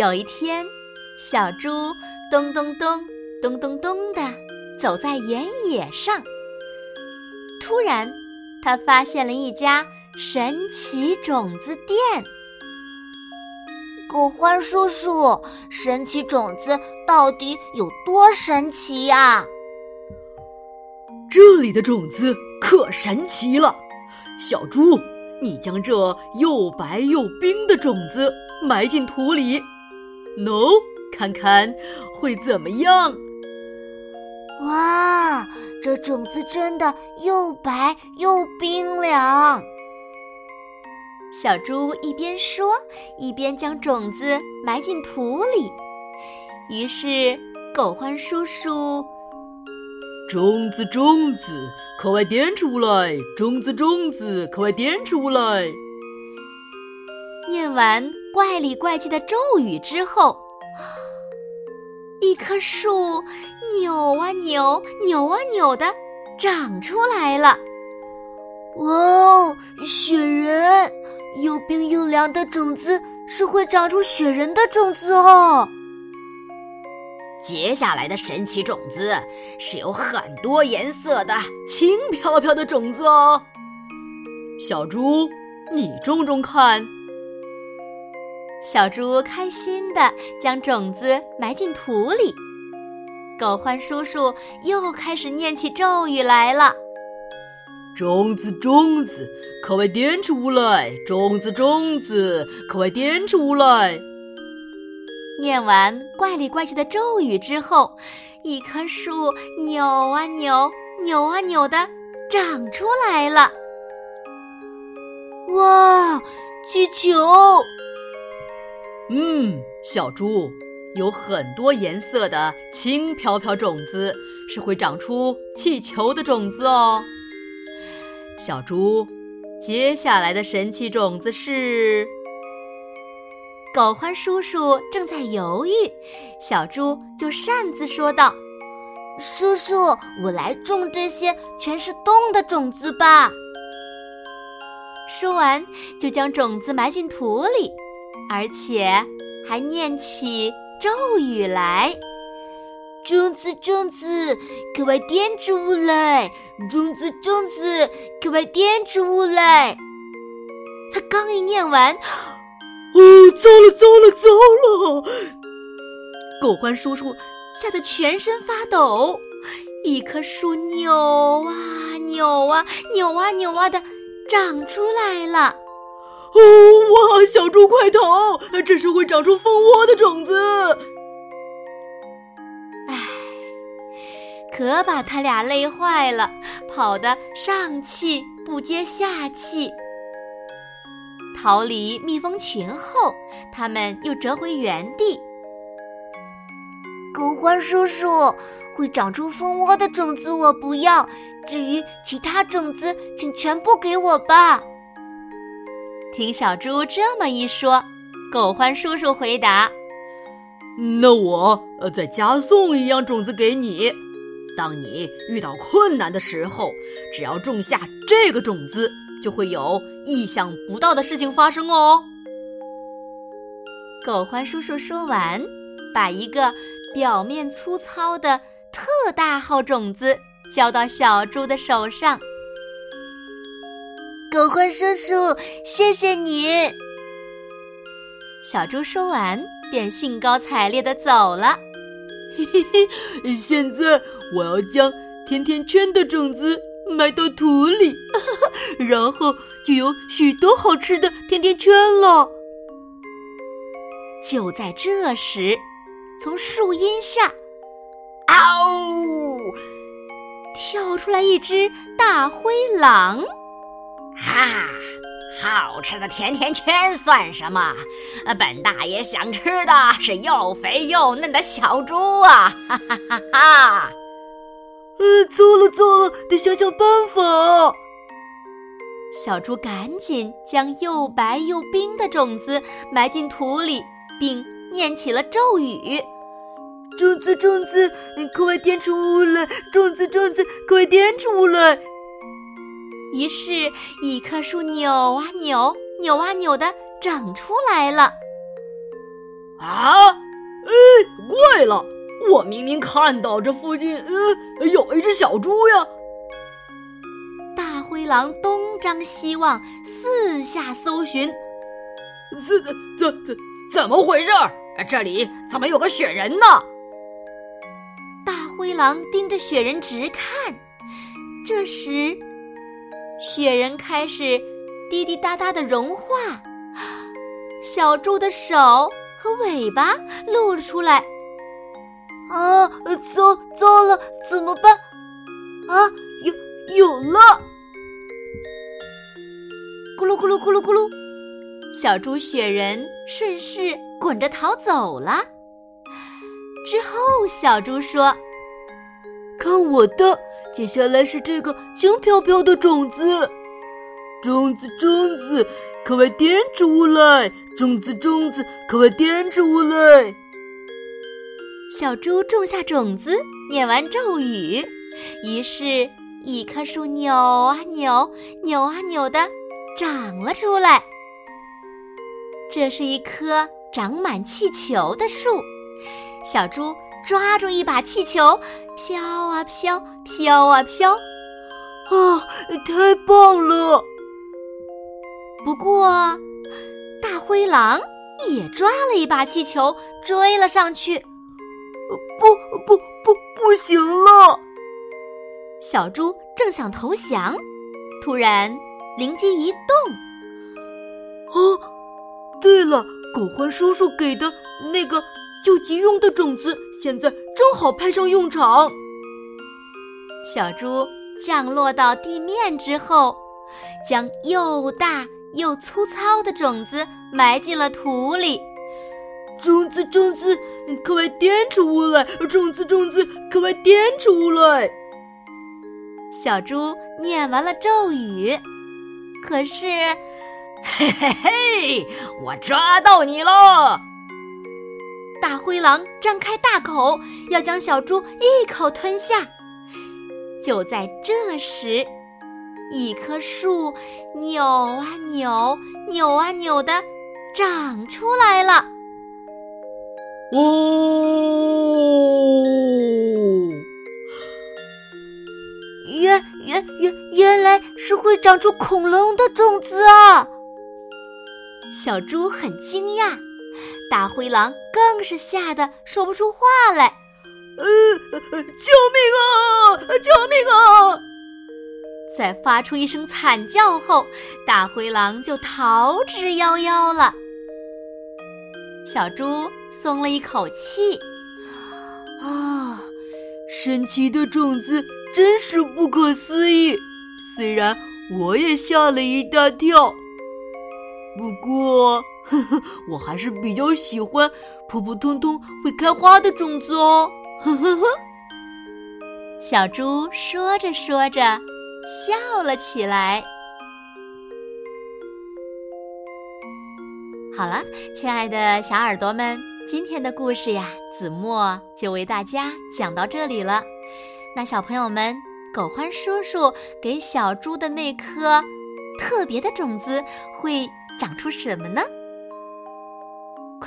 有一天，小猪咚咚咚咚咚咚的走在原野上。突然，他发现了一家神奇种子店。狗欢叔叔，神奇种子到底有多神奇呀？这里的种子可神奇了，小猪，你将这又白又冰的种子埋进土里。喏，看看会怎么样？哇，这种子真的又白又冰凉。小猪一边说，一边将种子埋进土里。于是，狗獾叔叔：“种子，种子，快快点出来！种子，种子，快快点出来！”念完。怪里怪气的咒语之后，一棵树扭啊扭，扭啊扭的长出来了。哇哦，雪人！又冰又凉的种子是会长出雪人的种子哦。接下来的神奇种子是有很多颜色的轻飘飘的种子哦。小猪，你种种看。小猪开心地将种子埋进土里，狗獾叔叔又开始念起咒语来了：“种子，种子，快快点出来！种子，种子，快快点出来！”念完怪里怪气的咒语之后，一棵树扭啊扭，扭啊扭的长出来了。哇，气球！嗯，小猪，有很多颜色的轻飘飘种子是会长出气球的种子哦。小猪，接下来的神奇种子是……狗欢叔叔正在犹豫，小猪就擅自说道：“叔叔，我来种这些全是洞的种子吧。”说完，就将种子埋进土里。而且还念起咒语来：“种子，种子，快快点出来！种子，种子，快快点出来！”他刚一念完，哦，糟了，糟了，糟了！狗獾叔叔吓得全身发抖，一棵树扭啊扭啊扭啊扭啊的长出来了。哦哇！小猪快逃！这是会长出蜂窝的种子。唉，可把他俩累坏了，跑得上气不接下气。逃离蜜蜂群后，他们又折回原地。狗獾叔叔，会长出蜂窝的种子我不要，至于其他种子，请全部给我吧。听小猪这么一说，狗欢叔叔回答：“那我呃再加送一样种子给你。当你遇到困难的时候，只要种下这个种子，就会有意想不到的事情发生哦。”狗欢叔叔说完，把一个表面粗糙的特大号种子交到小猪的手上。狗獾叔叔，谢谢你。小猪说完，便兴高采烈的走了。嘿嘿嘿，现在我要将甜甜圈的种子埋到土里，然后就有许多好吃的甜甜圈了。就在这时，从树荫下，嗷！跳出来一只大灰狼。哈，好吃的甜甜圈算什么？本大爷想吃的是又肥又嫩的小猪啊！哈哈哈哈！呃，糟了糟了，得想想办法。小猪赶紧将又白又冰的种子埋进土里，并念起了咒语：“种子种子，你快点出来！种子种子，快点出来！”于是，一棵树扭啊扭，扭啊扭的长出来了。啊！哎，怪了，我明明看到这附近，呃，有一只小猪呀。大灰狼东张西望，四下搜寻。怎怎怎怎怎么回事？这里怎么有个雪人呢？大灰狼盯着雪人直看。这时，雪人开始滴滴答答的融化，小猪的手和尾巴露了出来。啊，糟糟了，怎么办？啊，有有了！咕噜咕噜咕噜咕噜，小猪雪人顺势滚着逃走了。之后，小猪说：“看我的！”接下来是这个轻飘飘的种子，种子种子，快点出来！种子种子，快点出来！小猪种下种子，念完咒语，于是，一棵树扭啊扭，扭啊扭的长了出来。这是一棵长满气球的树，小猪。抓住一把气球，飘啊飘，飘啊飘，啊，太棒了！不过，大灰狼也抓了一把气球，追了上去。不不不，不行了！小猪正想投降，突然灵机一动，哦，对了，狗獾叔叔给的那个。救急用的种子现在正好派上用场。小猪降落到地面之后，将又大又粗糙的种子埋进了土里。种子，种子，快点出来！种子，种子，快点出来！小猪念完了咒语，可是，嘿嘿嘿，我抓到你了！大灰狼张开大口，要将小猪一口吞下。就在这时，一棵树扭啊扭，扭啊扭的长出来了。哦，原原原原来是会长出恐龙的种子啊！小猪很惊讶。大灰狼更是吓得说不出话来，呃，救命啊！救命啊！在发出一声惨叫后，大灰狼就逃之夭夭了。小猪松了一口气，啊，神奇的种子真是不可思议，虽然我也吓了一大跳，不过。呵呵，我还是比较喜欢普普通通会开花的种子哦。呵呵呵，小猪说着说着笑了起来。好了，亲爱的小耳朵们，今天的故事呀，子墨就为大家讲到这里了。那小朋友们，狗欢叔叔给小猪的那颗特别的种子会长出什么呢？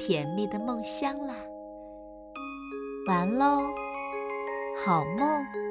甜蜜的梦乡啦。完喽好梦。